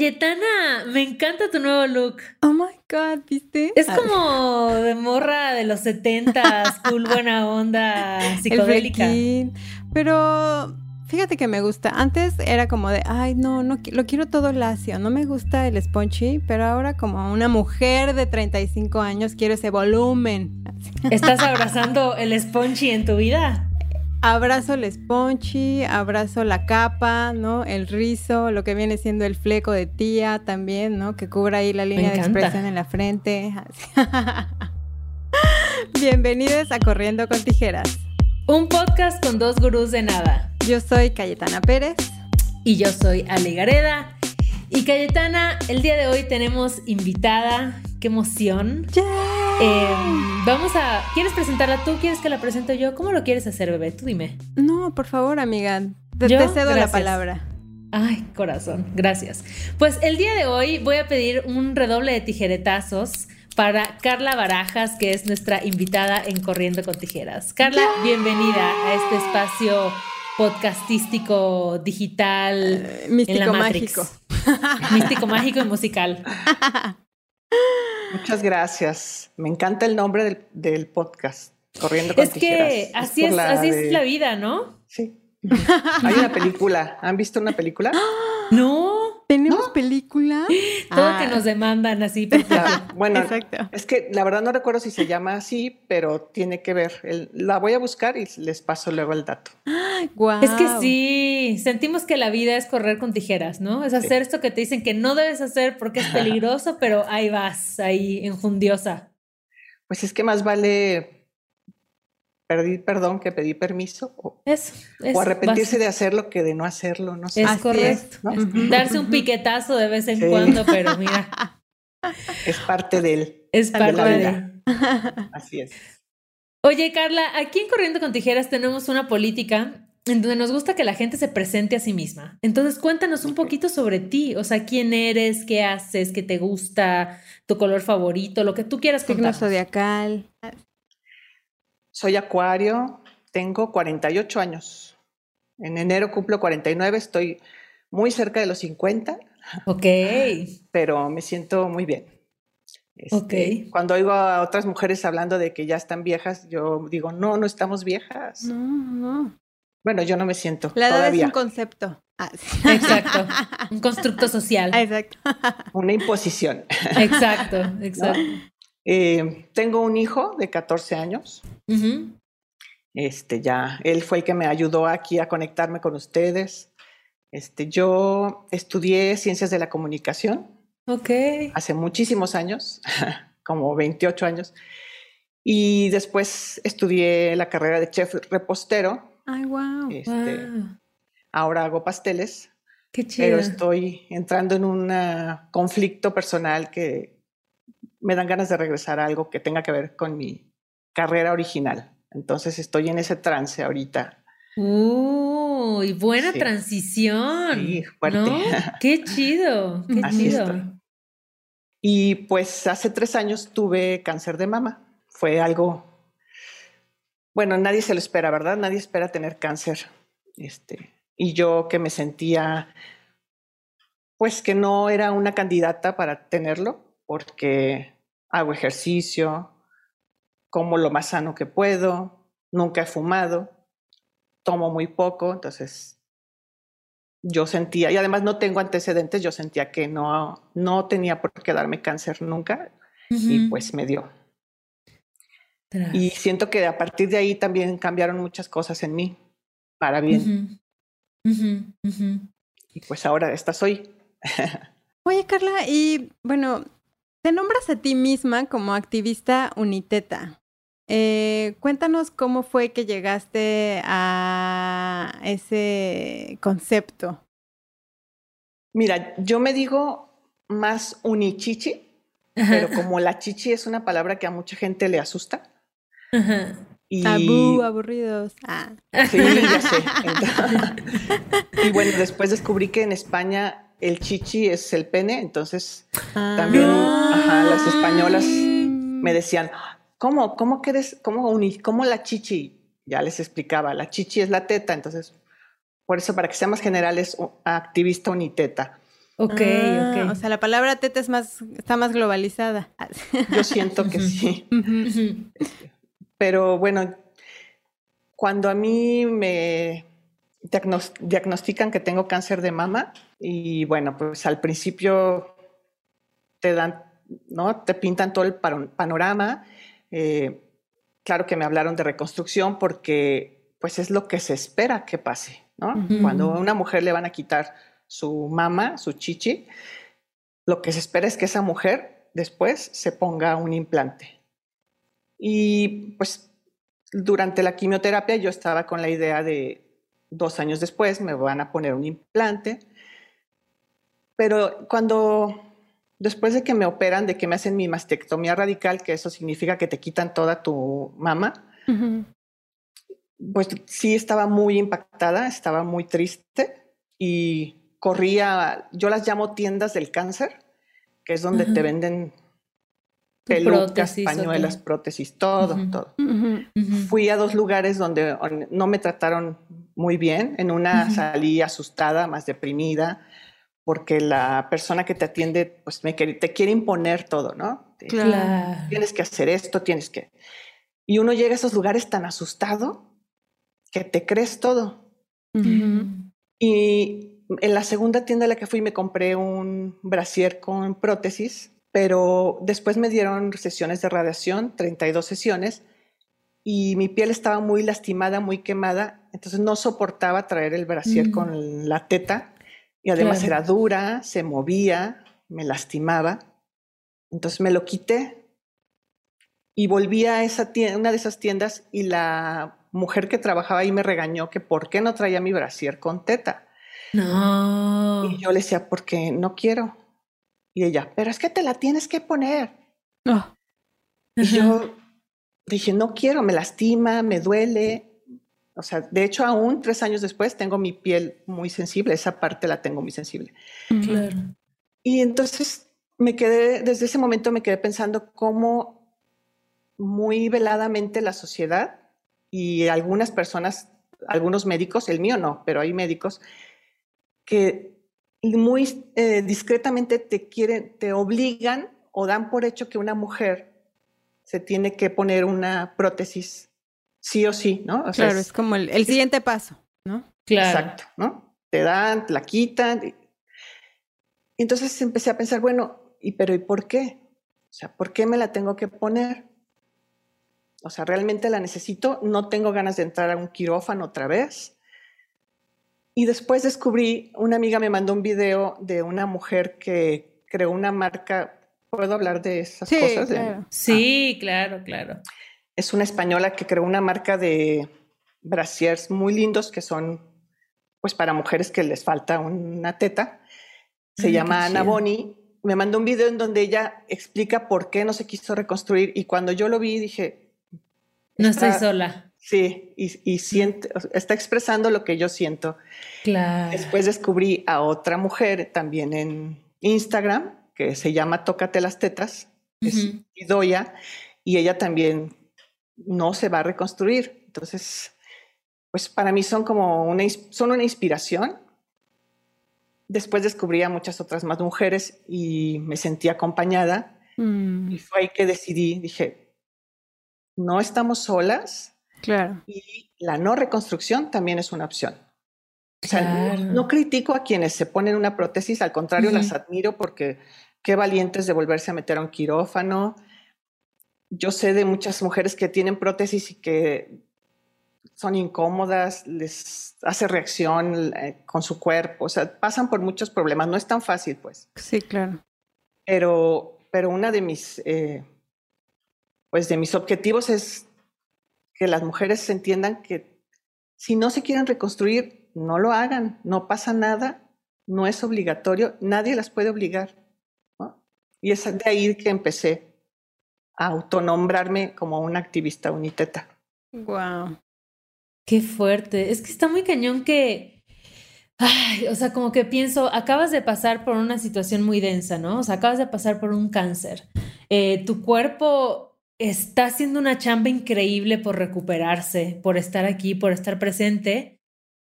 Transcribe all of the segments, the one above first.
Cayetana, me encanta tu nuevo look. Oh my God, ¿viste? Es como de morra de los setentas, cool, buena onda, psicodélica. Pero fíjate que me gusta. Antes era como de, ay, no, no, lo quiero todo lacio. No me gusta el spongy, pero ahora como una mujer de 35 años quiero ese volumen. ¿Estás abrazando el spongy en tu vida? Abrazo el spongy, abrazo la capa, ¿no? El rizo, lo que viene siendo el fleco de tía también, ¿no? Que cubra ahí la línea de expresión en la frente. Bienvenidos a Corriendo con Tijeras. Un podcast con dos gurús de nada. Yo soy Cayetana Pérez. Y yo soy Ale Gareda. Y Cayetana, el día de hoy tenemos invitada. ¡Qué emoción! Em, vamos a. ¿Quieres presentarla tú? ¿Quieres que la presente yo? ¿Cómo lo quieres hacer, bebé? Tú dime. No, por favor, amiga. Te, cedo la palabra. Ay, corazón, gracias. Pues el día de hoy voy a pedir un redoble de tijeretazos para Carla Barajas, que es nuestra invitada en Corriendo con Tijeras. Carla, bienvenida a este espacio podcastístico, digital, eh, místico, mágico. místico, mágico y musical. Muchas gracias. Me encanta el nombre del, podcast, Corriendo con Es que así, es, así es la vida, ¿no? Sí. Hay una película. ¿Han visto una película? No. ¿Tenemos película? Todo que ah. nos demandan así. bueno, es que la verdad no recuerdo si se llama así, pero tiene que ver. la voy a buscar y les paso luego el dato. Es que sí, sentimos que la vida es correr con tijeras, ¿no? Es hacer esto que te dicen que no debes hacer porque es peligroso, pero ahí vas, ahí enjundiosa. Pues es que más vale pedir perdón que pedir permiso o, o arrepentirse de hacerlo que de no hacerlo. No sé. Es correcto. Darse un piquetazo de vez en cuando, pero mira. Es parte de él. Es parte de, él. Así es. Oye, Carla, aquí en Corriendo con Tijeras tenemos una política en donde nos gusta que la gente se presente a sí misma. Entonces, cuéntanos un poquito sobre ti, o sea, quién eres, qué haces, qué te gusta, tu color favorito, lo que tú quieras contar. Signo zodiacal. Soy acuario, tengo 48 años. En enero cumplo 49, estoy muy cerca de los 50. Ok. Pero me siento muy bien. Este, ok. Cuando oigo a otras mujeres hablando de que ya están viejas, yo digo, no, no estamos viejas. No, no. Bueno, yo no me siento. La edad es un concepto. Ah, exacto. un constructo social. Exacto. Una imposición. Exacto, exacto. Eh, tengo un hijo de 14 años. Este ya, él fue el que me ayudó aquí a conectarme con ustedes. Este, yo estudié ciencias de la comunicación. Ok. Hace muchísimos años, como 28 años. Y después estudié la carrera de chef repostero. Ay, wow. Este, ahora hago pasteles. Qué chido. Pero estoy entrando en un conflicto personal que me dan ganas de regresar a algo que tenga que ver con mi carrera original. Entonces estoy en ese trance ahorita. Uy, buena transición. Sí, fuerte. ¿no? Qué chido, qué chido. Y pues hace tres años tuve cáncer de mama. Fue algo, bueno, nadie se lo espera, ¿verdad? Nadie espera tener cáncer. Este, y yo que me sentía, pues que no era una candidata para tenerlo, porque hago ejercicio, como lo más sano que puedo, nunca he fumado, tomo muy poco, entonces yo sentía, y además no tengo antecedentes, yo sentía que no, no tenía por qué darme cáncer nunca y pues me dio. Y siento que a partir de ahí también cambiaron muchas cosas en mí, para bien. y pues ahora esta soy. Oye, Carla, y bueno, te nombras a ti misma como activista uniteta. Eh, cuéntanos cómo fue que llegaste a ese concepto. Mira, yo me digo más unichichi, pero como la chichi es una palabra que a mucha gente le asusta. Y... Tabú, aburridos. Ah. Sí, ya sé. y bueno, después descubrí que en España el chichi es el pene, entonces ah. también las españolas me decían, ¿cómo, cómo quieres, cómo, cómo la chichi? Ya les explicaba, la chichi es la teta, entonces, por eso para que sea más general es activista uniteta. Ok, Ah, ok. O sea, la palabra teta es más, está más globalizada. Yo siento que sí. Pero bueno, cuando a mí me diagnos- diagnostican que tengo cáncer de mama, y bueno, pues al principio te dan, ¿no? Te pintan todo el pano- panorama. eh, claro que me hablaron de reconstrucción porque pues es lo que se espera que pase, ¿no? Ujú. Cuando a una mujer le van a quitar su mama, su chichi, lo que se espera es que esa mujer después se ponga un implante. Y pues durante la quimioterapia yo estaba con la idea de dos años después me van a poner un implante. Pero cuando, después de que me operan, de que me hacen mi mastectomía radical, que eso significa que te quitan toda tu mama, pues sí estaba muy impactada, estaba muy triste y corría, yo las llamo tiendas del cáncer, que es donde te venden pelucas, prótesis pañuelas, prótesis, todo, todo. Fui a dos lugares donde on- no me trataron muy bien. En una salí asustada, más deprimida, porque la persona que te atiende, pues me quiere- te quiere imponer todo, ¿no? Claro. Tienes que hacer esto, tienes que... Y uno llega a esos lugares tan asustado que te crees todo. Y en la segunda tienda a la que fui me compré un brasier con prótesis, pero después me dieron sesiones de radiación, 32 sesiones, y mi piel estaba muy lastimada, muy quemada, entonces no soportaba traer el brasier Mm. con la teta, y además Claro. era dura, se movía, me lastimaba. Entonces me lo quité y volví a esa tienda, una de esas tiendas y la mujer que trabajaba ahí me regañó que por qué no traía mi brasier con teta. No. Y yo le decía, porque no quiero. Y ella, pero es que te la tienes que poner. Oh, Y yo dije, no quiero, me lastima, me duele. O sea, de hecho, aún tres años después tengo mi piel muy sensible, esa parte la tengo muy sensible. Claro. Y entonces me quedé, desde ese momento me quedé pensando cómo muy veladamente la sociedad y algunas personas, algunos médicos, el mío no, pero hay médicos que muy eh, discretamente te quieren, te obligan o dan por hecho que una mujer se tiene que poner una prótesis sí o sí, ¿no? O sea, Claro, es como el, el siguiente paso, ¿no? Claro. Exacto, ¿no? Te dan, te la quitan. entonces empecé a pensar, bueno, ¿y pero ¿y por qué? O sea, ¿por qué me la tengo que poner? O sea, ¿realmente la necesito? No tengo ganas de entrar a un quirófano otra vez. Y después descubrí, una amiga me mandó un video de una mujer que creó una marca, ¿puedo hablar de esas Sí, cosas? Claro. Sí, claro, claro. Es una española que creó una marca de brasiers muy lindos que son pues para mujeres que les falta una teta. Se Ay, llama Ana. Boni. Me mandó un video en donde ella explica por qué no se quiso reconstruir y cuando yo lo vi dije, No estoy Está- sola. sí, y, y siente, está expresando lo que yo siento. Claro. Después descubrí a otra mujer también en Instagram que se llama Tócate las tetas, es Ujú. Idoya, y ella también no se va a reconstruir. Entonces, pues para mí son como una, son una inspiración. Después descubrí a muchas otras más mujeres y me sentí acompañada. Mm, Y fue ahí que decidí, dije, no estamos solas claro. y la no reconstrucción también es una opción. O sea, no- Claro. no, critico a quienes se ponen una prótesis, al contrario, las admiro porque qué valientes de volverse a meter a un quirófano. Yo sé de muchas mujeres que tienen prótesis y que son incómodas, les hace reacción eh, con su cuerpo, o sea, pasan por muchos problemas, no es tan fácil, pues. Sí, claro. Pero, pero una de mis, eh, pues de mis objetivos es que las mujeres entiendan que si no se quieren reconstruir, no lo hagan, no pasa nada, no es obligatorio, nadie las puede obligar. ¿no? Y es de ahí que empecé a autonombrarme como una activista uniteta. Wow. Qué fuerte. Es que está muy cañón que. Ay, o sea, como que pienso, acabas de pasar por una situación muy densa, ¿no? O sea, acabas de pasar por un cáncer. Eh, tu cuerpo está haciendo una chamba increíble por recuperarse, por estar aquí, por estar presente.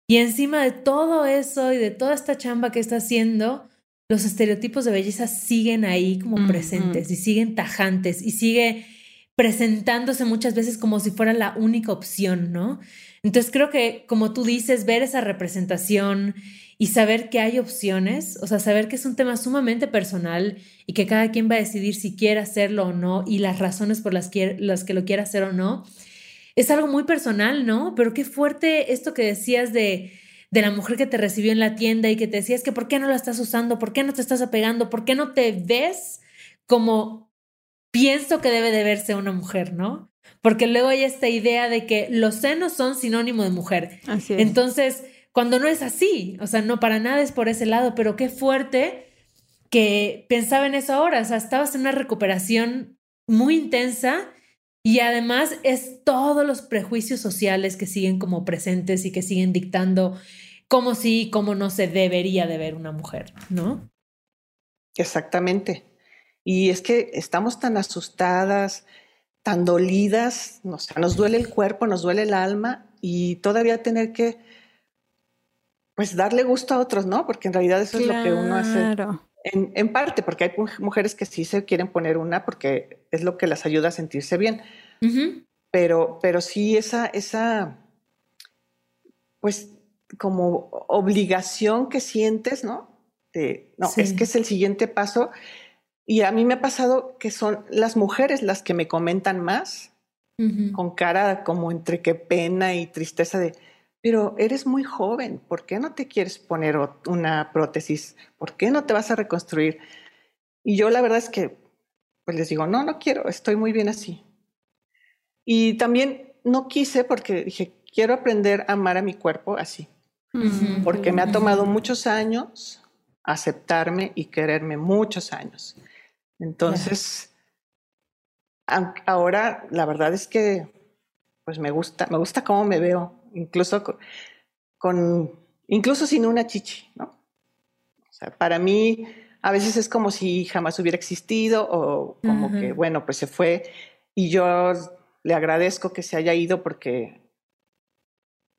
Y encima de todo eso y de toda esta chamba que está haciendo, los estereotipos de belleza siguen ahí como presentes y siguen tajantes y sigue presentándose muchas veces como si fuera la única opción, ¿no? Entonces creo que, como tú dices, ver esa representación y saber que hay opciones, o sea, saber que es un tema sumamente personal y que cada quien va a decidir si quiere hacerlo o no y las razones por las que, las que lo quiere hacer o no, es algo muy personal, ¿no? Pero qué fuerte esto que decías de, de la mujer que te recibió en la tienda y que te decía, es que ¿por qué no la estás usando? ¿Por qué no te estás apegando? ¿Por qué no te ves como pienso que debe de verse una mujer, ¿no? Porque luego hay esta idea de que los senos son sinónimo de mujer. Así es. Entonces, cuando no es así, o sea, no para nada es por ese lado, pero qué fuerte que pensaba en eso ahora, o sea, estabas en una recuperación muy intensa y además es todos los prejuicios sociales que siguen como presentes y que siguen dictando cómo sí, cómo no se debería de ver una mujer, ¿no? Exactamente. Y es que estamos tan asustadas, tan dolidas, o sea, nos duele el cuerpo, nos duele el alma y todavía tener que pues darle gusto a otros, ¿no? Porque en realidad eso es lo que uno hace. En, en, parte, porque hay mujeres que sí se quieren poner una porque es lo que las ayuda a sentirse bien. pero, pero sí esa, esa, pues como obligación que sientes, ¿no? No, es que es el siguiente paso. Y a mí me ha pasado que son las mujeres las que me comentan más, con cara como entre qué pena y tristeza de, pero eres muy joven, ¿por qué no te quieres poner una prótesis? ¿Por qué no te vas a reconstruir? Y yo la verdad es que pues les digo, no, no quiero, estoy muy bien así. Y también no quise porque dije, quiero aprender a amar a mi cuerpo así, porque me ha tomado muchos años aceptarme y quererme muchos años. Entonces, ahora la verdad es que pues me gusta, me gusta cómo me veo incluso con, incluso sin una chichi, ¿no? O sea, para mí a veces es como si jamás hubiera existido o como que, bueno, pues se fue y yo le agradezco que se haya ido porque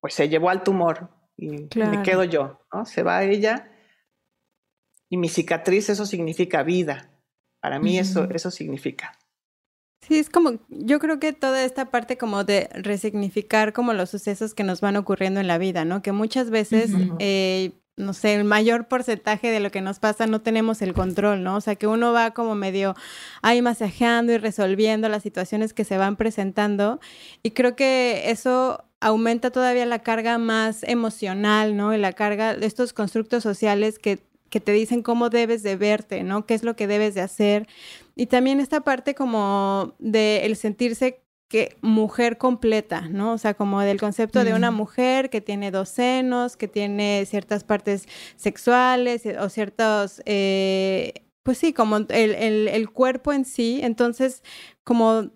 pues se llevó al tumor y me quedo yo, ¿no? Se va ella y mi cicatriz, eso significa vida. Para mí eso, eso significa. Sí, es como, yo creo que toda esta parte como de resignificar como los sucesos que nos van ocurriendo en la vida, ¿no? Que muchas veces, eh, no sé, el mayor porcentaje de lo que nos pasa no tenemos el control, ¿no? O sea, que uno va como medio ahí masajeando y resolviendo las situaciones que se van presentando. Y creo que eso aumenta todavía la carga más emocional, ¿no? Y la carga de estos constructos sociales que que te dicen cómo debes de verte, ¿no? ¿Qué es lo que debes de hacer? Y también esta parte como de el sentirse que mujer completa, ¿no? O sea, como del concepto de una mujer que tiene dos senos, que tiene ciertas partes sexuales eh, o ciertos, eh, pues sí, como el, el, el cuerpo en sí. Entonces, como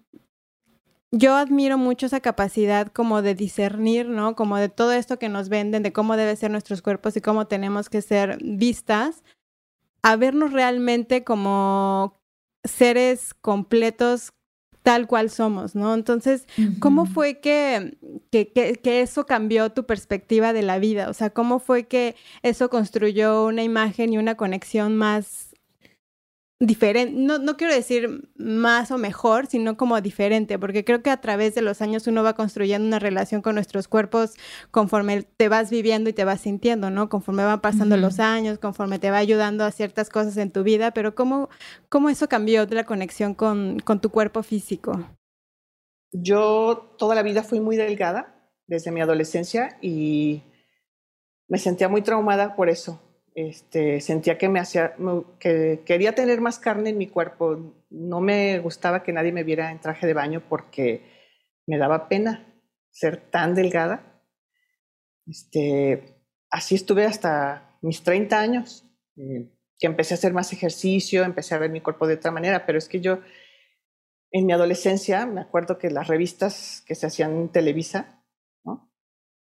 yo admiro mucho esa capacidad como de discernir, ¿no? Como de todo esto que nos venden, de cómo deben ser nuestros cuerpos y cómo tenemos que ser vistas, a vernos realmente como seres completos tal cual somos, ¿no? Entonces, ¿cómo fue que, que, que, eso cambió tu perspectiva de la vida? O sea, ¿cómo fue que eso construyó una imagen y una conexión más diferente, no, no quiero decir más o mejor, sino como diferente, porque creo que a través de los años uno va construyendo una relación con nuestros cuerpos conforme te vas viviendo y te vas sintiendo, ¿no? Conforme van pasando los años, conforme te va ayudando a ciertas cosas en tu vida, pero ¿cómo, cómo eso cambió la conexión con, con tu cuerpo físico? Yo toda la vida fui muy delgada desde mi adolescencia y me sentía muy traumada por eso este, sentía que me hacía, que quería tener más carne en mi cuerpo. No me gustaba que nadie me viera en traje de baño porque me daba pena ser tan delgada. Este, así estuve hasta mis 30 años, eh, que empecé a hacer más ejercicio, empecé a ver mi cuerpo de otra manera, pero es que yo en mi adolescencia me acuerdo que las revistas que se hacían en Televisa, ¿no?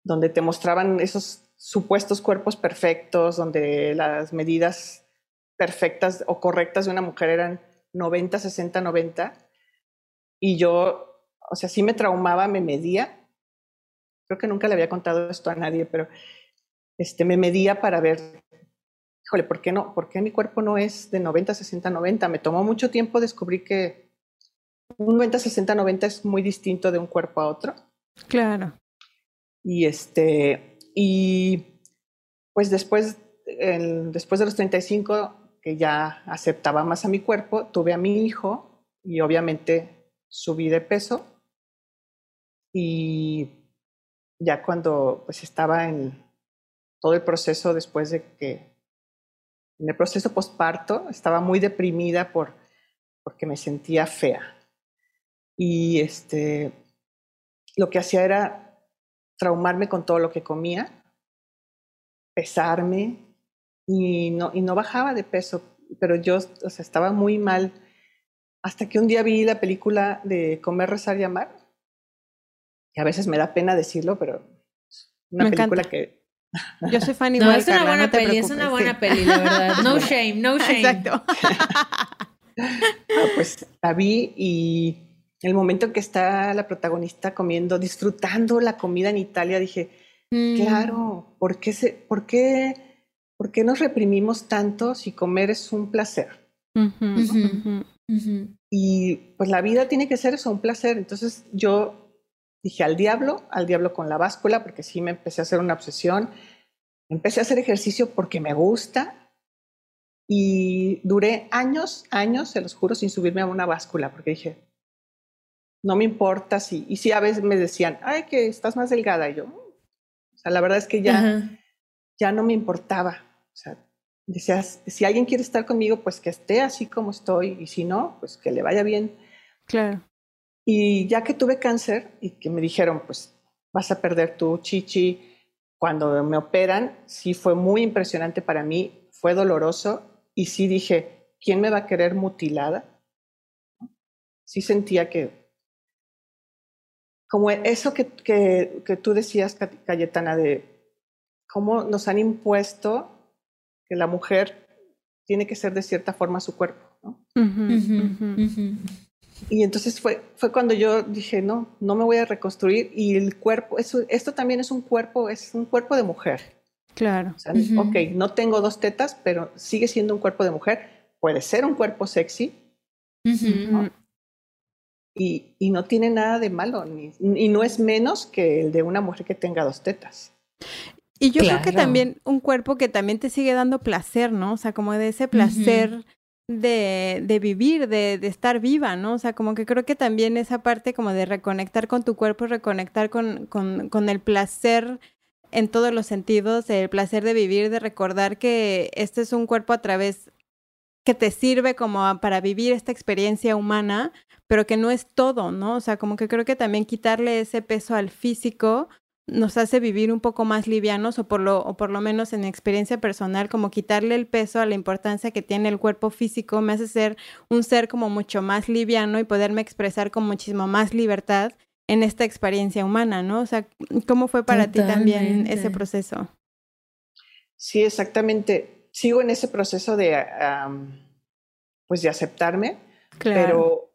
donde te mostraban esos supuestos cuerpos perfectos, donde las medidas perfectas o correctas de una mujer eran 90, 60, 90. Y yo, o sea, sí me traumaba, me medía. Creo que nunca le había contado esto a nadie, pero este, me medía para ver, híjole, ¿por qué no? ¿Por qué mi cuerpo no es de 90, 60, 90? Me tomó mucho tiempo descubrir que un 90, 60, 90 es muy distinto de un cuerpo a otro. Claro. Y este, y pues después, después de los 35, que ya aceptaba más a mi cuerpo, tuve a mi hijo y obviamente subí de peso. Y ya cuando pues estaba en todo el proceso después de que, en el proceso postparto, estaba muy deprimida por, porque me sentía fea. Y este, lo que hacía era traumarme con todo lo que comía, pesarme y no, y no bajaba de peso, pero yo o sea, estaba muy mal hasta que un día vi la película de Comer, Rezar y Amar, y a veces me da pena decirlo, pero una película que... Yo soy fan igual, No, es una buena peli, es una buena peli, la verdad. No shame, no shame. Exacto. pues la vi y el momento en que está la protagonista comiendo, disfrutando la comida en Italia, dije, mm. claro, ¿por qué, se, por, qué, ¿por qué nos reprimimos tanto si comer es un placer? Y pues la vida tiene que ser eso, un placer. Entonces yo dije al diablo, al diablo con la báscula, porque sí me empecé a hacer una obsesión. Empecé a hacer ejercicio porque me gusta y duré años, años, se los juro, sin subirme a una báscula, porque dije, no me importa si, y si a veces me decían, ay, que estás más delgada, y yo, o sea, la verdad es que ya, ya no me importaba, o sea, decías, si alguien quiere estar conmigo, pues que esté así como estoy, y si no, pues que le vaya bien. Claro. Y ya que tuve cáncer y que me dijeron, pues vas a perder tu chichi, cuando me operan, sí fue muy impresionante para mí, fue doloroso, y sí dije, ¿quién me va a querer mutilada? Sí sentía que como eso que, que, que, tú decías, Cayetana, de cómo nos han impuesto que la mujer tiene que ser de cierta forma su cuerpo. ¿no? Y entonces fue, fue cuando yo dije, no, no me voy a reconstruir y el cuerpo, eso, esto también es un cuerpo, es un cuerpo de mujer. Claro. O sea, Ok, no tengo dos tetas, pero sigue siendo un cuerpo de mujer. Puede ser un cuerpo sexy, y, y, no tiene nada de malo, ni, y no es menos que el de una mujer que tenga dos tetas. Y yo creo que también un cuerpo que también te sigue dando placer, ¿no? O sea, como de ese placer de, de, vivir, de, de, estar viva, ¿no? O sea, como que creo que también esa parte como de reconectar con tu cuerpo, reconectar con, con, con el placer en todos los sentidos, el placer de vivir, de recordar que este es un cuerpo a través que te sirve como para vivir esta experiencia humana, pero que no es todo, ¿no? O sea, como que creo que también quitarle ese peso al físico nos hace vivir un poco más livianos o por lo, o por lo menos en experiencia personal, como quitarle el peso a la importancia que tiene el cuerpo físico me hace ser un ser como mucho más liviano y poderme expresar con muchísimo más libertad en esta experiencia humana, ¿no? O sea, ¿cómo fue para ti también ese proceso? Sí, exactamente sigo en ese proceso de, pues de aceptarme, pero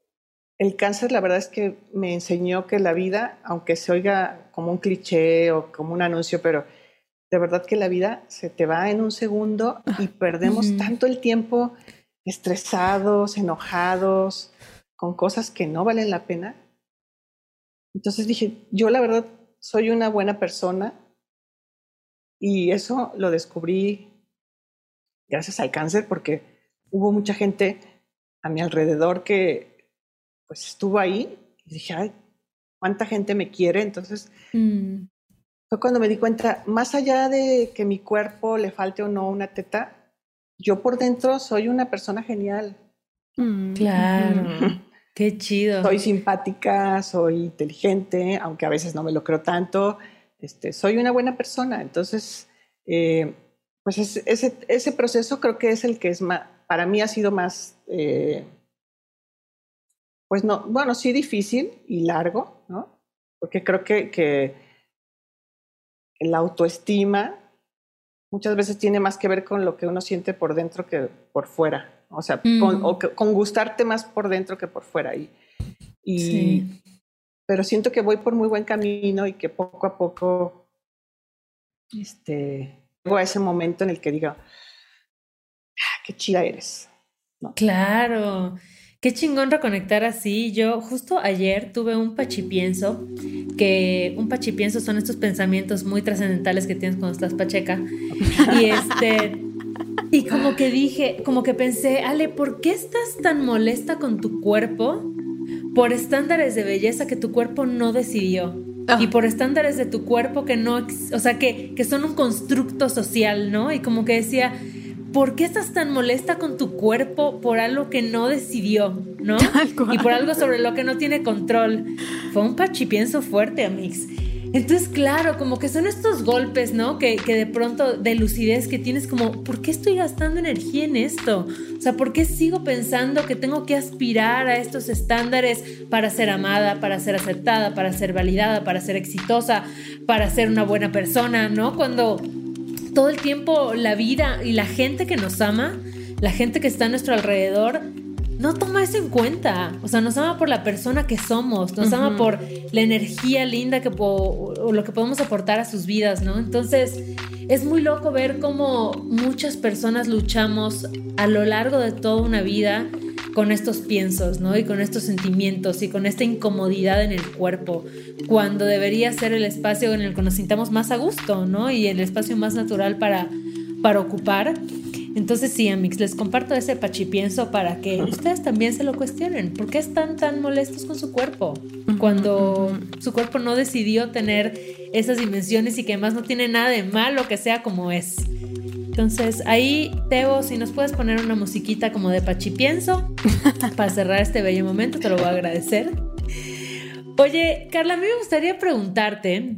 el cáncer la verdad es que me enseñó que la vida, aunque se oiga como un cliché o como un anuncio, pero de verdad que la vida se te va en un segundo y ah, perdemos tanto el tiempo estresados, enojados, con cosas que no valen la pena. Entonces dije, yo la verdad soy una buena persona y eso lo descubrí gracias al cáncer, porque hubo mucha gente a mi alrededor que pues estuvo ahí y dije, ay, ¿cuánta gente me quiere? Entonces, mm. fue cuando me di cuenta, más allá de que mi cuerpo le falte o no una teta, yo por dentro soy una persona genial. Mm. Claro. Qué chido. Soy simpática, soy inteligente, aunque a veces no me lo creo tanto. Este, soy una buena persona. Entonces, eh, pues ese, ese proceso creo que es el que es más, para mí ha sido más, eh, pues no, bueno, sí difícil y largo, ¿no? Porque creo que, que la autoestima muchas veces tiene más que ver con lo que uno siente por dentro que por fuera. O sea, con, o con, gustarte más por dentro que por fuera. Y, y sí. Pero siento que voy por muy buen camino y que poco a poco este, a ese momento en el que diga, qué chida eres. Claro. Qué chingón reconectar así. Yo justo ayer tuve un pachipienso, que un pachipienso son estos pensamientos muy trascendentales que tienes cuando estás pacheca. Y este y como que dije, como que pensé, Ale, ¿por qué estás tan molesta con tu cuerpo por estándares de belleza que tu cuerpo no decidió? Y ah. por estándares de tu cuerpo que no, o sea, que, que son un constructo social, ¿no? Y como que decía, ¿por qué estás tan molesta con tu cuerpo por algo que no decidió, ¿no? Y por algo sobre lo que no tiene control. Fue un pachipienso fuerte, Amix. Entonces, claro, como que son estos golpes, ¿no? Que, que, de pronto de lucidez que tienes como, ¿por qué estoy gastando energía en esto? O sea, ¿por qué sigo pensando que tengo que aspirar a estos estándares para ser amada, para ser aceptada, para ser validada, para ser exitosa, para ser una buena persona, ¿no? Cuando todo el tiempo la vida y la gente que nos ama, la gente que está a nuestro alrededor, no toma eso en cuenta. O sea, nos ama por la persona que somos, nos ama por la energía linda que o lo que podemos aportar a sus vidas, ¿no? Entonces, es muy loco ver cómo muchas personas luchamos a lo largo de toda una vida con estos piensos, ¿no? Y con estos sentimientos y con esta incomodidad en el cuerpo, cuando debería ser el espacio en el que nos sintamos más a gusto, ¿no? Y el espacio más natural para, para ocupar. Entonces sí, Amix, les comparto ese pachipienso para que ustedes también se lo cuestionen. ¿Por qué están tan molestos con su cuerpo? Cuando su cuerpo no decidió tener esas dimensiones y que además no tiene nada de malo que sea como es. Entonces, ahí, Teo, si nos puedes poner una musiquita como de pachipienso para cerrar este bello momento, te lo voy a agradecer. Oye, Carla, a mí me gustaría preguntarte,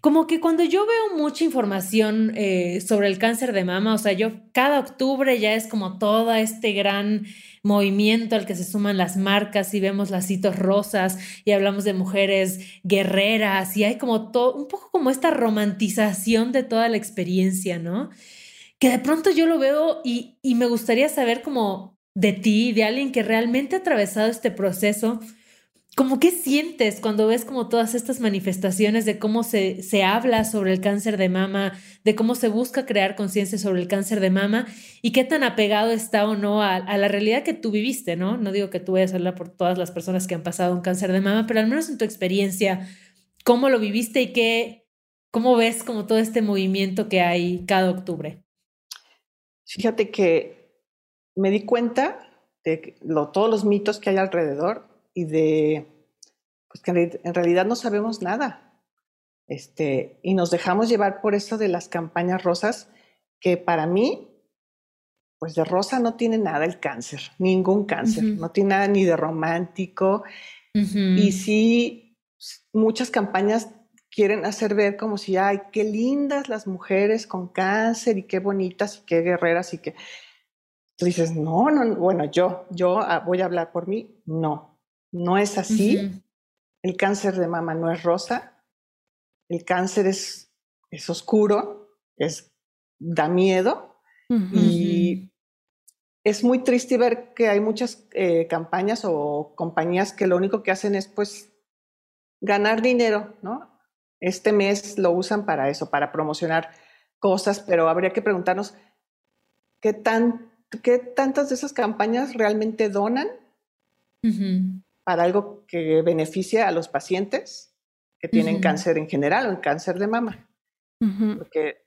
como que cuando yo veo mucha información eh, sobre el cáncer de mama, o sea, yo cada octubre ya es como todo este gran movimiento al que se suman las marcas y vemos las hitos rosas y hablamos de mujeres guerreras y hay como todo, un poco como esta romantización de toda la experiencia, ¿no? que de pronto yo lo veo y, me gustaría saber como de ti, de alguien que realmente ha atravesado este proceso, como qué sientes cuando ves como todas estas manifestaciones de cómo se, se habla sobre el cáncer de mama, de cómo se busca crear conciencia sobre el cáncer de mama y qué tan apegado está o no a, a, la realidad que tú viviste, ¿no? No digo que tú vayas a hablar por todas las personas que han pasado un cáncer de mama, pero al menos en tu experiencia, ¿cómo lo viviste y qué, cómo ves como todo este movimiento que hay cada octubre? Fíjate que me di cuenta de todos los mitos que hay alrededor y de pues que en realidad no sabemos nada. Este, y nos dejamos llevar por eso de las campañas rosas, que para mí, pues de rosa no tiene nada el cáncer, ningún cáncer, no tiene nada ni de romántico. Y sí, muchas campañas quieren hacer ver como si, ay, qué lindas las mujeres con cáncer y qué bonitas y qué guerreras y que... Tú dices, no, no, bueno, yo, yo ah, voy a hablar por mí. No, no es así. El cáncer de mama no es rosa. El cáncer es, es oscuro, es, da miedo y es muy triste ver que hay muchas eh, campañas o compañías que lo único que hacen es pues ganar dinero, ¿no? Este mes lo usan para eso, para promocionar cosas, pero habría que preguntarnos qué, tan, qué tantas de esas campañas realmente donan para algo que beneficie a los pacientes que tienen cáncer en general o en cáncer de mama. Porque,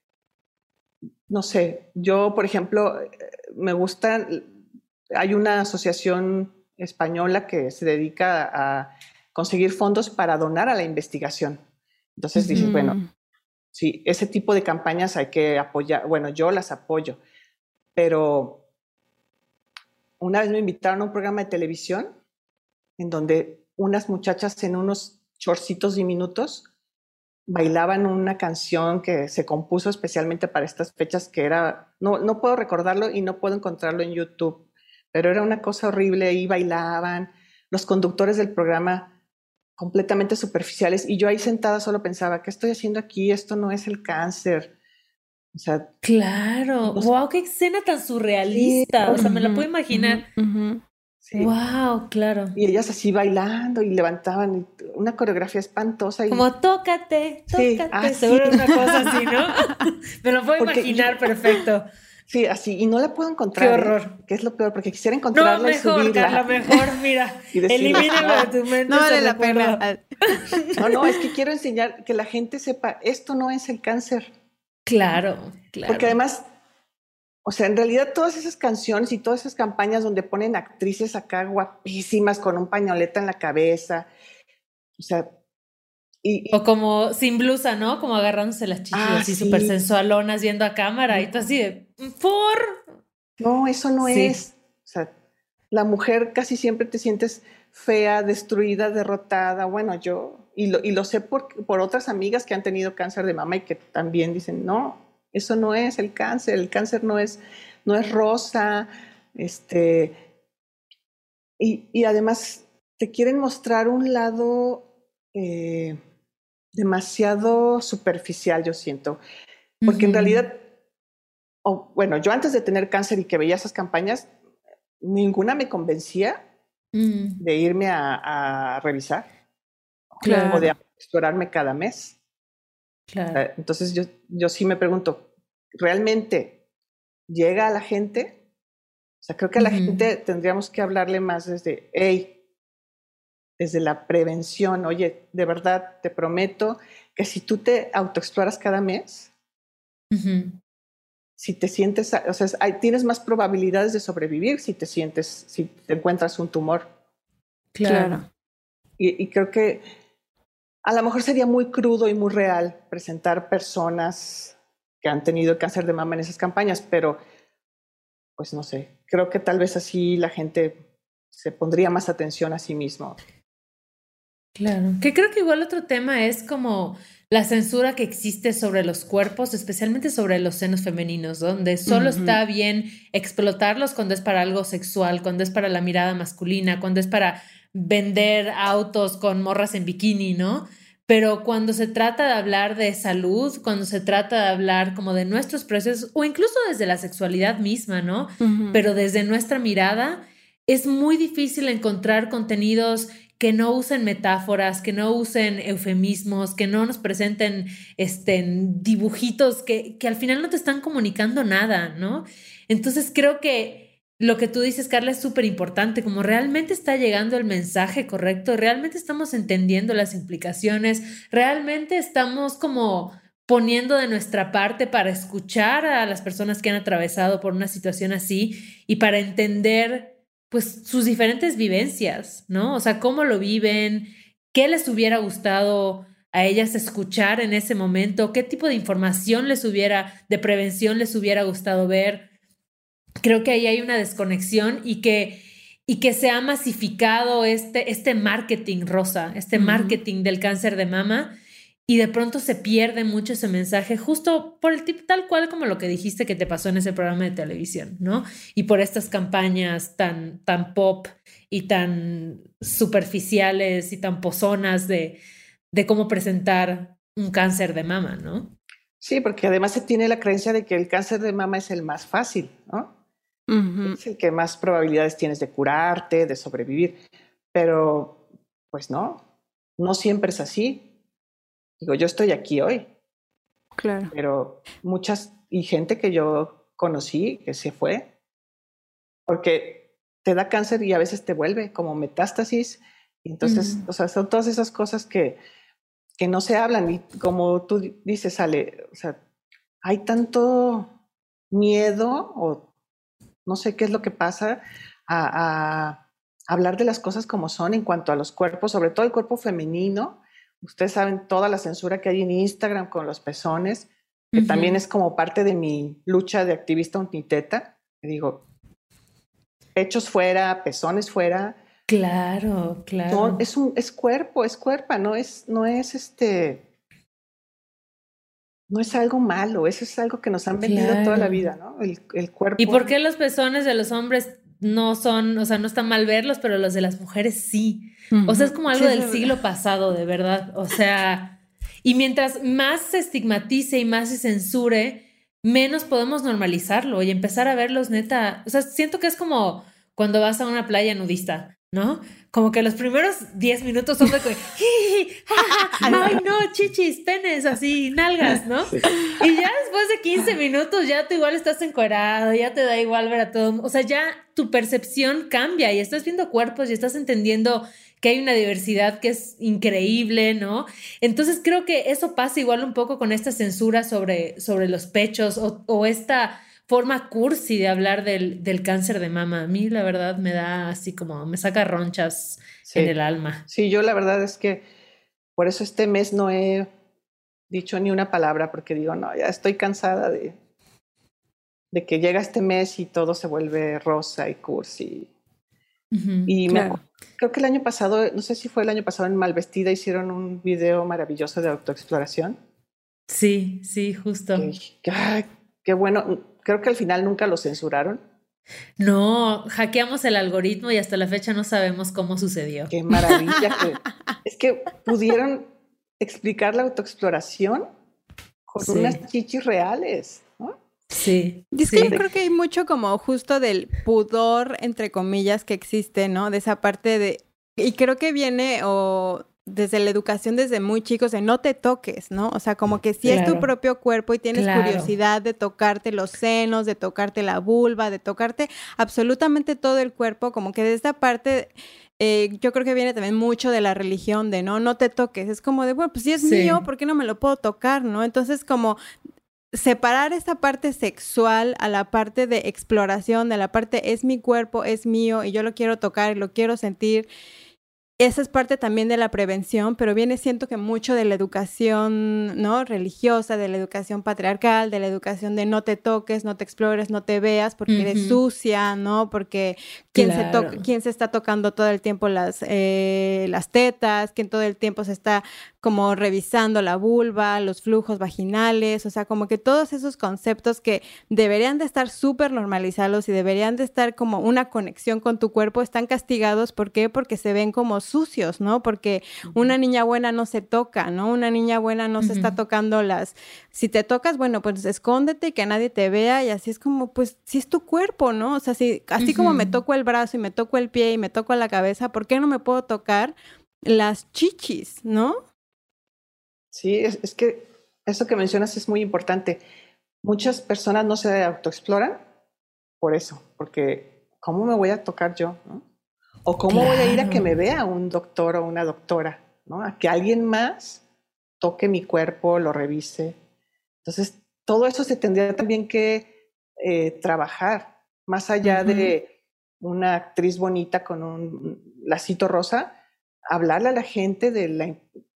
no sé, yo, por ejemplo, me gusta, hay una asociación española que se dedica a conseguir fondos para donar a la investigación. Entonces dices, bueno, sí, ese tipo de campañas hay que apoyar, bueno, yo las apoyo, pero una vez me invitaron a un programa de televisión en donde unas muchachas en unos chorcitos diminutos bailaban una canción que se compuso especialmente para estas fechas que era, no, no puedo recordarlo y no puedo encontrarlo en YouTube, pero era una cosa horrible y bailaban. Los conductores del programa completamente superficiales y yo ahí sentada solo pensaba, ¿qué estoy haciendo aquí? Esto no es el cáncer. O sea, claro, wow, qué escena tan surrealista, o sea, me la puedo imaginar. Wow, claro. Y ellas así bailando y levantaban una coreografía espantosa. Y... Como tócate, tócate, ah, seguro una cosa así, ¿no? me lo puedo imaginar perfecto. Sí, así, y no la puedo encontrar. Qué ¿eh? horror. Que es lo peor, porque quisiera encontrarla no, mejor, y subirla. Carla, mejor, mira, elimínalo de tu mente. No vale la pena. No, no, es que quiero enseñar que la gente sepa, esto no es el cáncer. Claro, claro. Porque además, o sea, en realidad todas esas canciones y todas esas campañas donde ponen actrices acá guapísimas con un pañoleta en la cabeza, o sea, o como sin blusa, ¿no? Como agarrándose las chichis Ah, así sí. súper sensualonas viendo a cámara y tú así de, por... no, eso no Sí. es. O sea, la mujer casi siempre te sientes fea, destruida, derrotada. Bueno, yo, y lo, y lo sé por, por otras amigas que han tenido cáncer de mama y que también dicen, no, eso no es el cáncer, el cáncer no es, no es rosa, este, y, y además te quieren mostrar un lado eh, demasiado superficial, yo siento, porque en realidad, o bueno, yo antes de tener cáncer y que veía esas campañas, ninguna me convencía Mm, de irme a, a revisar Claro. o de explorarme cada mes. Claro. Eh, Entonces yo, yo sí me pregunto, ¿realmente llega a la gente? O sea, creo que a la Ujú. gente tendríamos que hablarle más desde, hey, desde la prevención, oye, de verdad te prometo que si tú te autoexploras cada mes, Ujú. si te sientes, o sea, hay- tienes más probabilidades de sobrevivir si te sientes, si te encuentras un tumor. Claro. Y, y creo que a lo mejor sería muy crudo y muy real presentar personas que han tenido cáncer de mama en esas campañas, pero pues no sé, creo que tal vez así la gente se pondría más atención a sí mismo. Claro, que creo que igual otro tema es como la censura que existe sobre los cuerpos, especialmente sobre los senos femeninos, donde solo está bien explotarlos cuando es para algo sexual, cuando es para la mirada masculina, cuando es para vender autos con morras en bikini, ¿no? Pero cuando se trata de hablar de salud, cuando se trata de hablar como de nuestros procesos o incluso desde la sexualidad misma, ¿no? Pero desde nuestra mirada es muy difícil encontrar contenidos que no usen metáforas, que no usen eufemismos, que no nos presenten este, dibujitos que, que al final no te están comunicando nada, ¿no? Entonces creo que lo que tú dices, Carla, es súper importante, como realmente está llegando el mensaje correcto, realmente estamos entendiendo las implicaciones, realmente estamos como poniendo de nuestra parte para escuchar a las personas que han atravesado por una situación así y para entender pues sus diferentes vivencias, ¿no? O sea, cómo lo viven, qué les hubiera gustado a ellas escuchar en ese momento, qué tipo de información les hubiera, de prevención les hubiera gustado ver. Creo que ahí hay una desconexión y que, y que se ha masificado este, este marketing rosa, este marketing del cáncer de mama y de pronto se pierde mucho ese mensaje justo por el tipo tal cual como lo que dijiste que te pasó en ese programa de televisión, ¿no? Y por estas campañas tan, tan pop y tan superficiales y tan pozonas de, de cómo presentar un cáncer de mama, ¿no? Sí, porque además se tiene la creencia de que el cáncer de mama es el más fácil, ¿no? Ujú. Es el que más probabilidades tienes de curarte, de sobrevivir. Pero, pues no, no siempre es así. Digo, yo estoy aquí hoy, Claro. pero muchas y gente que yo conocí que se fue porque te da cáncer y a veces te vuelve como metástasis. Y entonces, Ujú. o sea, son todas esas cosas que, que no se hablan. Y como tú di- dices, Ale, o sea, hay tanto miedo o no sé qué es lo que pasa a, a hablar de las cosas como son en cuanto a los cuerpos, sobre todo el cuerpo femenino. Ustedes saben toda la censura que hay en Instagram con los pezones, que también es como parte de mi lucha de activista uniteta. Digo, pechos fuera, pezones fuera. Claro, claro. No, es un es cuerpo, es cuerpa, no es no es este no es algo malo, eso es algo que nos han vendido toda la vida, ¿no? El, el cuerpo. ¿Y por qué los pezones de los hombres no son, o sea, no está mal verlos, pero los de las mujeres sí? O sea, es como algo Sí, del siglo pasado, de verdad. O sea, y mientras más se estigmatice y más se censure, menos podemos normalizarlo y empezar a verlos neta. O sea, siento que es como cuando vas a una playa nudista, ¿no? Como que los primeros 10 minutos son de que, ay no, chichis, penes, así, nalgas, ¿no? Y ya después de 15 minutos ya tú igual estás encuadrado, ya te da igual ver a todo, o sea, ya tu percepción cambia y estás viendo cuerpos y estás entendiendo que hay una diversidad que es increíble, ¿no? Entonces creo que eso pasa igual un poco con esta censura sobre, sobre los pechos o, o esta forma cursi de hablar del, del, cáncer de mama. A mí la verdad me da así como, me saca ronchas en el alma. Sí, yo la verdad es que por eso este mes no he dicho ni una palabra porque digo, no, ya estoy cansada de, de que llega este mes y todo se vuelve rosa y cursi. y me creo que el año pasado, no sé si fue el año pasado en Malvestida, hicieron un video maravilloso de autoexploración. Sí, sí, justo. qué bueno creo que al final nunca lo censuraron. No, hackeamos el algoritmo y hasta la fecha no sabemos cómo sucedió. Qué maravilla. es que pudieron explicar la autoexploración con unas chichis reales. ¿no? Sí. Y es que yo creo que hay mucho como justo del pudor, entre comillas, que existe, ¿no? De esa parte de... Y creo que viene o desde la educación desde muy chicos de no te toques, ¿no? O sea, como que si es tu propio cuerpo y tienes curiosidad de tocarte los senos, de tocarte la vulva, de tocarte absolutamente todo el cuerpo, como que de esta parte eh, yo creo que viene también mucho de la religión de no, no te toques. Es como de, bueno, pues si es mío, ¿por qué no me lo puedo tocar, no? Entonces, como separar esta parte sexual a la parte de exploración, de la parte es mi cuerpo, es mío y yo lo quiero tocar y lo quiero sentir esa es parte también de la prevención, pero viene siento que mucho de la educación no religiosa, de la educación patriarcal, de la educación de no te toques, no te explores, no te veas porque eres sucia, ¿no? Porque quién se quién se está tocando todo el tiempo las eh, las tetas, quién todo el tiempo se está como revisando la vulva, los flujos vaginales, o sea, como que todos esos conceptos que deberían de estar súper normalizados y deberían de estar como una conexión con tu cuerpo están castigados, ¿por qué? Porque se ven como sucios, ¿no? Porque una niña buena no se toca, ¿no? Una niña buena no se está tocando las... Si te tocas, bueno, pues escóndete y que nadie te vea y así es como, pues, si es tu cuerpo, ¿no? O sea, si, así como me toco el brazo y me toco el pie y me toco la cabeza, ¿por qué no me puedo tocar las chichis, ¿no? Sí, es, que eso que mencionas es muy importante. Muchas personas no se autoexploran por eso, porque ¿cómo me voy a tocar yo? ¿O cómo voy a ir a que me vea un doctor o una doctora? ¿no? A que alguien más toque mi cuerpo, lo revise. Entonces, todo eso se tendría también que eh, trabajar, más allá de una actriz bonita con un lacito rosa, hablarle a la gente de la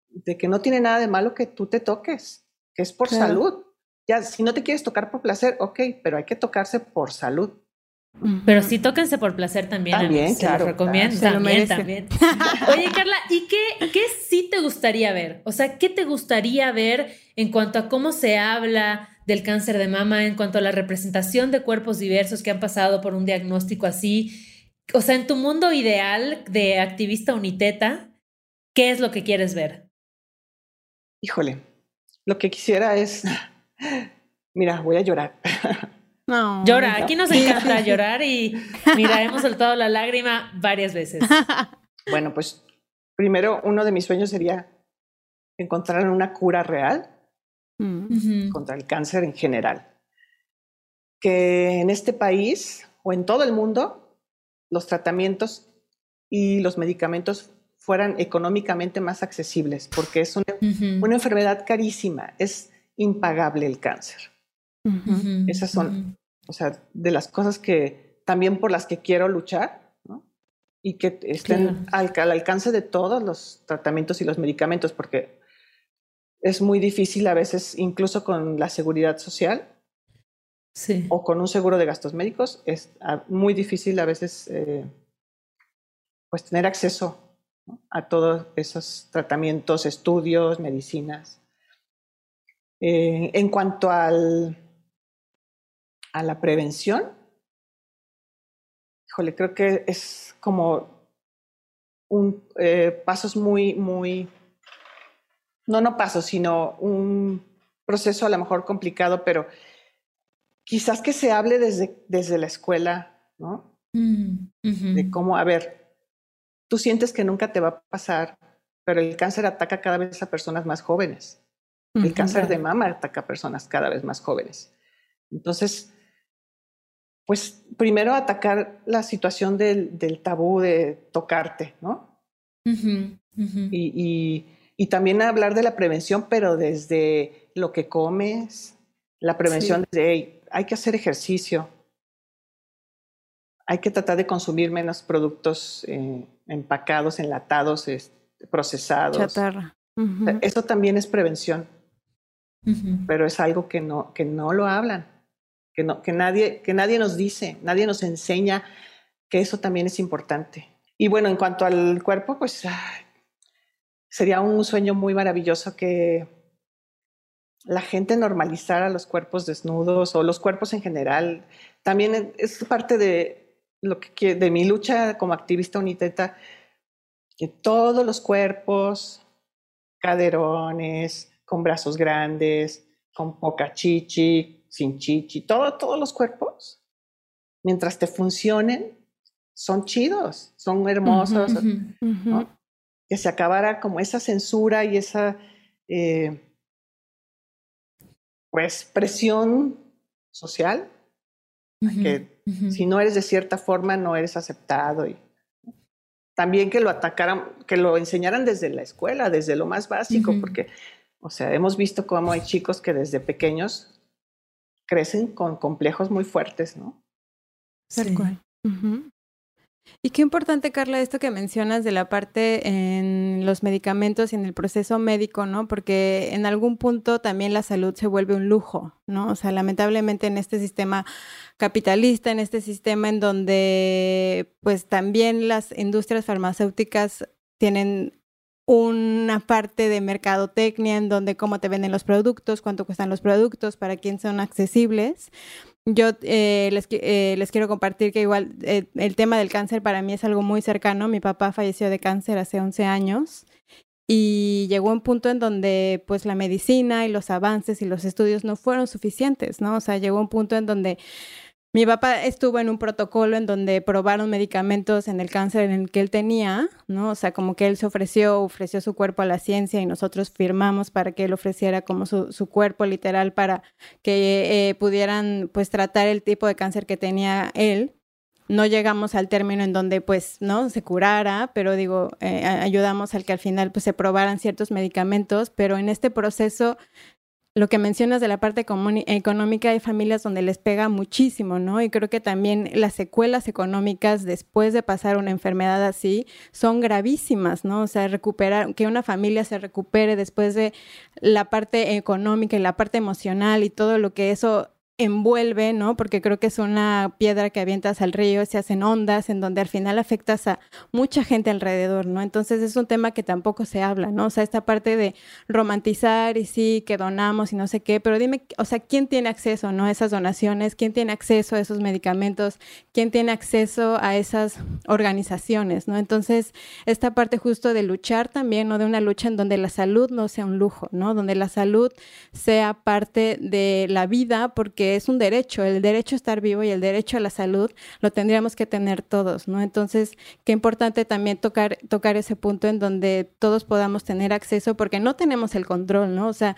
de que no tiene nada de malo que tú te toques, que es por salud. Ya, si no te quieres tocar por placer, ok, pero hay que tocarse por salud. Pero sí tóquense por placer también. También, se claro. recomiendo. También, también. Oye, Carla, ¿y qué, qué sí te gustaría ver? O sea, ¿qué te gustaría ver en cuanto a cómo se habla del cáncer de mama, en cuanto a la representación de cuerpos diversos que han pasado por un diagnóstico así? O sea, en tu mundo ideal de activista uniteta, ¿qué es lo que quieres ver? Híjole, lo que quisiera es, mira, voy a llorar. No, Llora, aquí nos encanta llorar y mira, hemos soltado la lágrima varias veces. Bueno, pues primero uno de mis sueños sería encontrar una cura real mm. contra el cáncer en general. Que en este país o en todo el mundo los tratamientos y los medicamentos fueran económicamente más accesibles, porque es una, enfermedad carísima, es impagable el cáncer. Esas son, o sea, de las cosas que también por las que quiero luchar, ¿no? Y que estén al, alcance de todos los tratamientos y los medicamentos, porque es muy difícil a veces, incluso con la seguridad social, Sí. o con un seguro de gastos médicos, es ah, muy difícil a veces eh, pues tener acceso a todos esos tratamientos, estudios, medicinas. Eh, en cuanto al, a la prevención, híjole, creo que es como un eh, pasos muy, muy, no, no pasos, sino un proceso a lo mejor complicado, pero quizás que se hable desde, desde la escuela, ¿no? Mm, de cómo, a ver, tú sientes que nunca te va a pasar, pero el cáncer ataca cada vez a personas más jóvenes. El cáncer de mama ataca a personas cada vez más jóvenes. Entonces, pues primero atacar la situación del, tabú de tocarte, ¿no? Y, y, también hablar de la prevención, pero desde lo que comes, la prevención desde, hay que hacer ejercicio, hay que tratar de consumir menos productos eh, empacados, enlatados, procesados. Chatarra. Eso también es prevención, pero es algo que no, que no lo hablan, que, no, que, nadie, que nadie nos dice, nadie nos enseña que eso también es importante. Y bueno, en cuanto al cuerpo, pues sería un sueño muy maravilloso que la gente normalizara los cuerpos desnudos o los cuerpos en general. También es parte de lo que de mi lucha como activista uniteta, que todos los cuerpos, caderones, con brazos grandes, con poca chichi, sin chichi, todo, todos los cuerpos, mientras te funcionen, son chidos, son hermosos. Que se acabara como esa censura y esa eh, pues presión social que si no eres de cierta forma no eres aceptado y también que lo atacaran, que lo enseñaran desde la escuela, desde lo más básico, porque, o sea, hemos visto cómo hay chicos que desde pequeños crecen con complejos muy fuertes, ¿no? Tal cual. Y qué importante, Carla, esto que mencionas de la parte en los medicamentos y en el proceso médico, ¿no? Porque en algún punto también la salud se vuelve un lujo, ¿no? O sea, lamentablemente en este sistema capitalista, en este sistema en donde pues también las industrias farmacéuticas tienen una parte de mercadotecnia en donde cómo te venden los productos, cuánto cuestan los productos, para quién son accesibles. Yo eh, les, eh, les, quiero compartir que igual eh, el tema del cáncer para mí es algo muy cercano. Mi papá falleció de cáncer hace 11 años y llegó un punto en donde pues la medicina y los avances y los estudios no fueron suficientes, ¿no? O sea, llegó un punto en donde mi papá estuvo en un protocolo en donde probaron medicamentos en el cáncer en el que él tenía, ¿no? O sea, como que él se ofreció, ofreció su cuerpo a la ciencia y nosotros firmamos para que él ofreciera como su, su cuerpo literal para que eh, pudieran pues tratar el tipo de cáncer que tenía él. No llegamos al término en donde pues, ¿no? Se curara, pero digo, eh, ayudamos al que al final pues se probaran ciertos medicamentos, pero en este proceso lo que mencionas de la parte económica, hay familias donde les pega muchísimo, ¿no? Y creo que también las secuelas económicas después de pasar una enfermedad así son gravísimas, ¿no? O sea, recuperar, que una familia se recupere después de la parte económica y la parte emocional y todo lo que eso envuelve, ¿no? Porque creo que es una piedra que avientas al río, se hacen ondas, en donde al final afectas a mucha gente alrededor, ¿no? Entonces es un tema que tampoco se habla, ¿no? O sea, esta parte de romantizar y sí, que donamos y no sé qué, pero dime, o sea, ¿quién tiene acceso, ¿no? A esas donaciones, ¿quién tiene acceso a esos medicamentos? ¿Quién tiene acceso a esas organizaciones, ¿no? Entonces, esta parte justo de luchar también, ¿no? De una lucha en donde la salud no sea un lujo, ¿no? Donde la salud sea parte de la vida, porque es un derecho, el derecho a estar vivo y el derecho a la salud lo tendríamos que tener todos, ¿no? Entonces, qué importante también tocar, tocar ese punto en donde todos podamos tener acceso porque no tenemos el control, ¿no? O sea,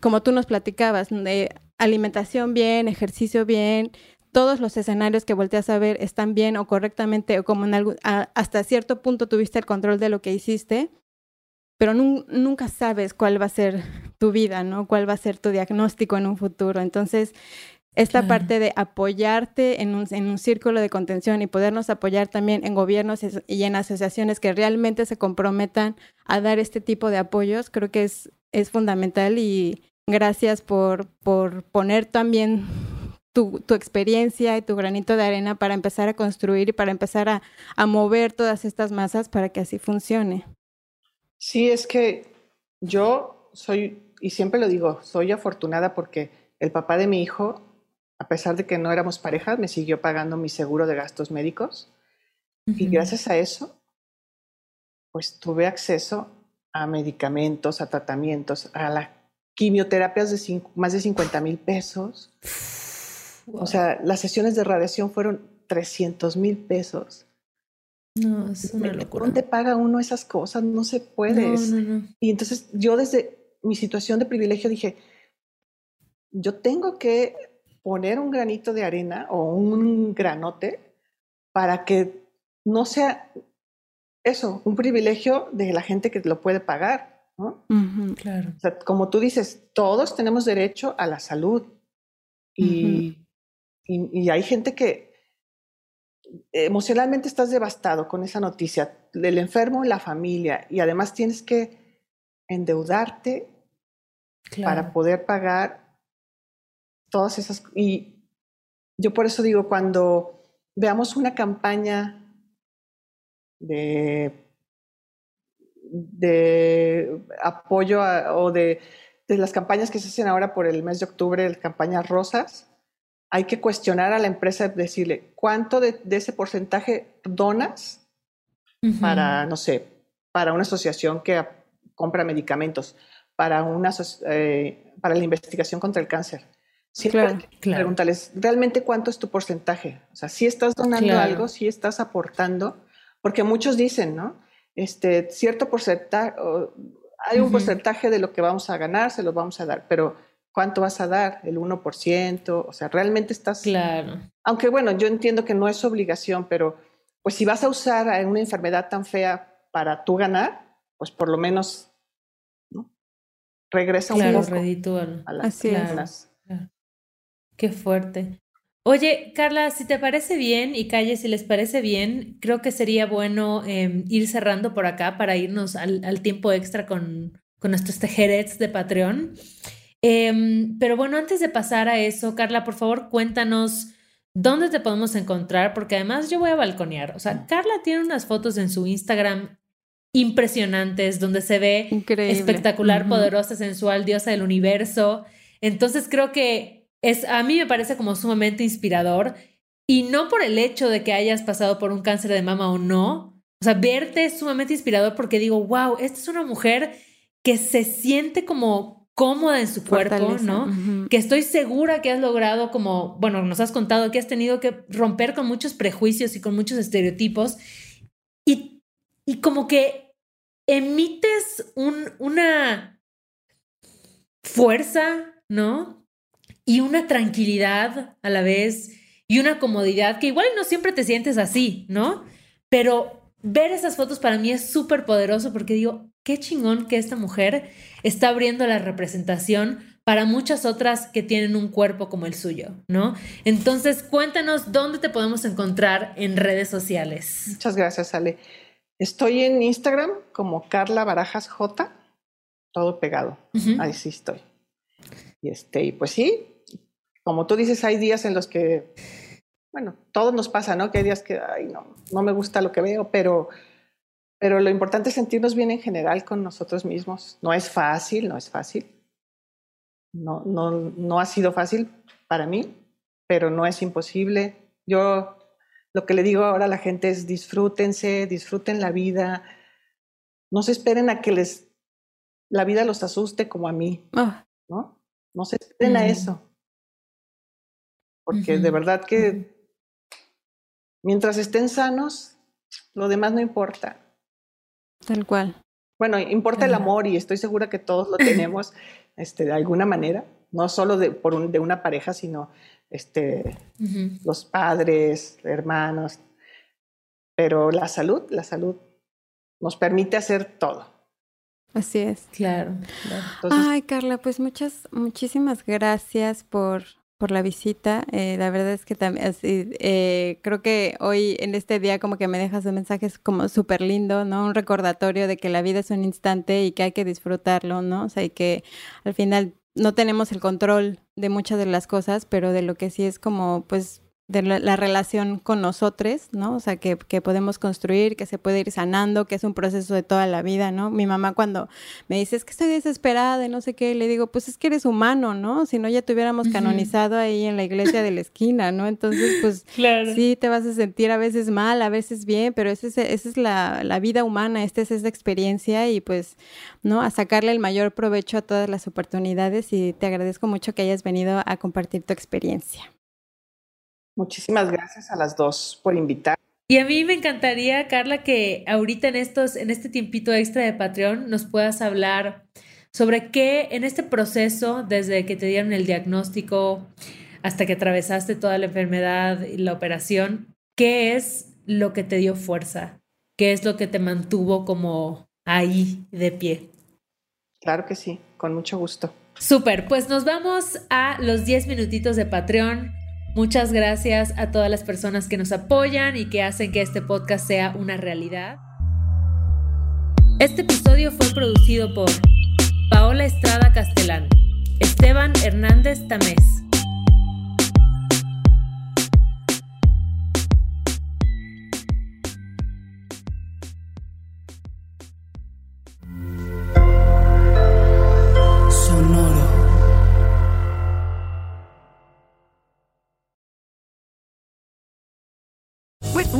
como tú nos platicabas, de alimentación bien, ejercicio bien, todos los escenarios que volteas a ver están bien o correctamente o como en algún, hasta cierto punto tuviste el control de lo que hiciste, pero nunca sabes cuál va a ser tu vida, ¿no? Cuál va a ser tu diagnóstico en un futuro. Entonces, esta parte de apoyarte en un, en un círculo de contención y podernos apoyar también en gobiernos y en asociaciones que realmente se comprometan a dar este tipo de apoyos, creo que es, es fundamental y gracias por, por poner también tu, tu, experiencia y tu granito de arena para empezar a construir y para empezar a, a mover todas estas masas para que así funcione. Sí, es que yo soy, y siempre lo digo, soy afortunada porque el papá de mi hijo, a pesar de que no éramos parejas, me siguió pagando mi seguro de gastos médicos. Y gracias a eso, pues tuve acceso a medicamentos, a tratamientos, a las quimioterapias de más de 50 mil pesos. O sea, las sesiones de radiación fueron 300 mil pesos. No, es una locura. ¿Dónde paga uno esas cosas? No se puede. No, no, no. Y entonces yo desde mi situación de privilegio dije, yo tengo que poner un granito de arena o un granote para que no sea eso, un privilegio de la gente que lo puede pagar, ¿no? Claro. O sea, como tú dices, todos tenemos derecho a la salud y, y, y hay gente que emocionalmente estás devastado con esa noticia, del enfermo, la familia, y además tienes que endeudarte claro. para poder pagar todas esas. Y yo por eso digo, cuando veamos una campaña de, de apoyo a, o de, de las campañas que se hacen ahora por el mes de octubre, campañas rosas, hay que cuestionar a la empresa, decirle, ¿cuánto de, de ese porcentaje donas uh -huh. para, no sé, para una asociación que compra medicamentos, para, una, eh, para la investigación contra el cáncer? Siempre claro, claro. pregúntales, ¿realmente cuánto es tu porcentaje? O sea, si estás donando claro. algo, si estás aportando, porque muchos dicen, ¿no? Este, cierto porcentaje, hay un uh -huh. porcentaje de lo que vamos a ganar, se lo vamos a dar, pero ¿cuánto vas a dar? ¿El 1%? O sea, realmente estás... Claro. Aunque bueno, yo entiendo que no es obligación, pero pues si vas a usar una enfermedad tan fea para tú ganar, pues por lo menos ¿no? regresa claro, un poco reditúan. a las Así claro, claro. claro. Qué fuerte. Oye, Carla, si te parece bien y Calle, si les parece bien, creo que sería bueno eh, ir cerrando por acá para irnos al, al tiempo extra con, con nuestros tejerets de Patreon. Eh, pero bueno, antes de pasar a eso, Carla, por favor, cuéntanos dónde te podemos encontrar, porque además yo voy a balconear. O sea, Carla tiene unas fotos en su Instagram impresionantes donde se ve Increíble. espectacular, uh -huh. poderosa, sensual, diosa del universo. Entonces creo que es, a mí me parece como sumamente inspirador y no por el hecho de que hayas pasado por un cáncer de mama o no. O sea, verte es sumamente inspirador porque digo, wow, esta es una mujer que se siente como cómoda en su cuerpo, Fortaleza. ¿no? Uh -huh. Que estoy segura que has logrado como, bueno, nos has contado que has tenido que romper con muchos prejuicios y con muchos estereotipos y, y como que emites un, una fuerza, ¿no? Y una tranquilidad a la vez y una comodidad que igual no siempre te sientes así, ¿no? Pero ver esas fotos para mí es súper poderoso porque digo, qué chingón que esta mujer está abriendo la representación para muchas otras que tienen un cuerpo como el suyo, ¿no? Entonces, cuéntanos dónde te podemos encontrar en redes sociales. Muchas gracias, Ale. Estoy en Instagram como Carla Barajas J, todo pegado. Uh -huh. Ahí sí estoy. Y este, y pues sí, como tú dices, hay días en los que, bueno, todo nos pasa, ¿no? Que hay días que, ay, no, no me gusta lo que veo, pero, pero lo importante es sentirnos bien en general con nosotros mismos. No es fácil, no es fácil. No, no, no ha sido fácil para mí, pero no es imposible. Yo lo que le digo ahora a la gente es disfrútense, disfruten la vida. No se esperen a que les la vida los asuste como a mí, oh. ¿no? No se esperen a eso. Porque uh -huh. de verdad que mientras estén sanos, lo demás no importa. Tal cual. Bueno, importa el amor y estoy segura que todos lo tenemos este, de alguna manera, no solo de, por un, de una pareja, sino este, los padres, hermanos. Pero la salud, la salud nos permite hacer todo. Así es. Claro. claro. Entonces, Ay, Carla, pues muchas, muchísimas gracias por, por la visita. Eh, la verdad es que también eh, creo que hoy en este día como que me dejas un mensaje como súper lindo, ¿no? Un recordatorio de que la vida es un instante y que hay que disfrutarlo, ¿no? O sea, y que al final no tenemos el control de muchas de las cosas, pero de lo que sí es como, pues, de la, la, relación con nosotros, ¿no? O sea, que, que, podemos construir, que se puede ir sanando, que es un proceso de toda la vida, ¿no? Mi mamá cuando me dice, es que estoy desesperada y no sé qué, le digo, pues es que eres humano, ¿no? Si no, ya te hubiéramos canonizado ahí en la iglesia de la esquina, ¿no? Entonces, pues claro. sí, te vas a sentir a veces mal, a veces bien, pero esa es, esa es la, la vida humana, esta es esa experiencia y pues, ¿no? A sacarle el mayor provecho a todas las oportunidades y te agradezco mucho que hayas venido a compartir tu experiencia. Muchísimas gracias a las dos por invitar. Y a mí me encantaría, Carla, que ahorita en estos, en este tiempito extra de Patreon nos puedas hablar sobre qué en este proceso, desde que te dieron el diagnóstico hasta que atravesaste toda la enfermedad y la operación, qué es lo que te dio fuerza, qué es lo que te mantuvo como ahí de pie. Claro que sí, con mucho gusto. Súper, pues nos vamos a los 10 minutitos de Patreon. Muchas gracias a todas las personas que nos apoyan y que hacen que este podcast sea una realidad. Este episodio fue producido por Paola Estrada Castellán, Esteban Hernández Tamés.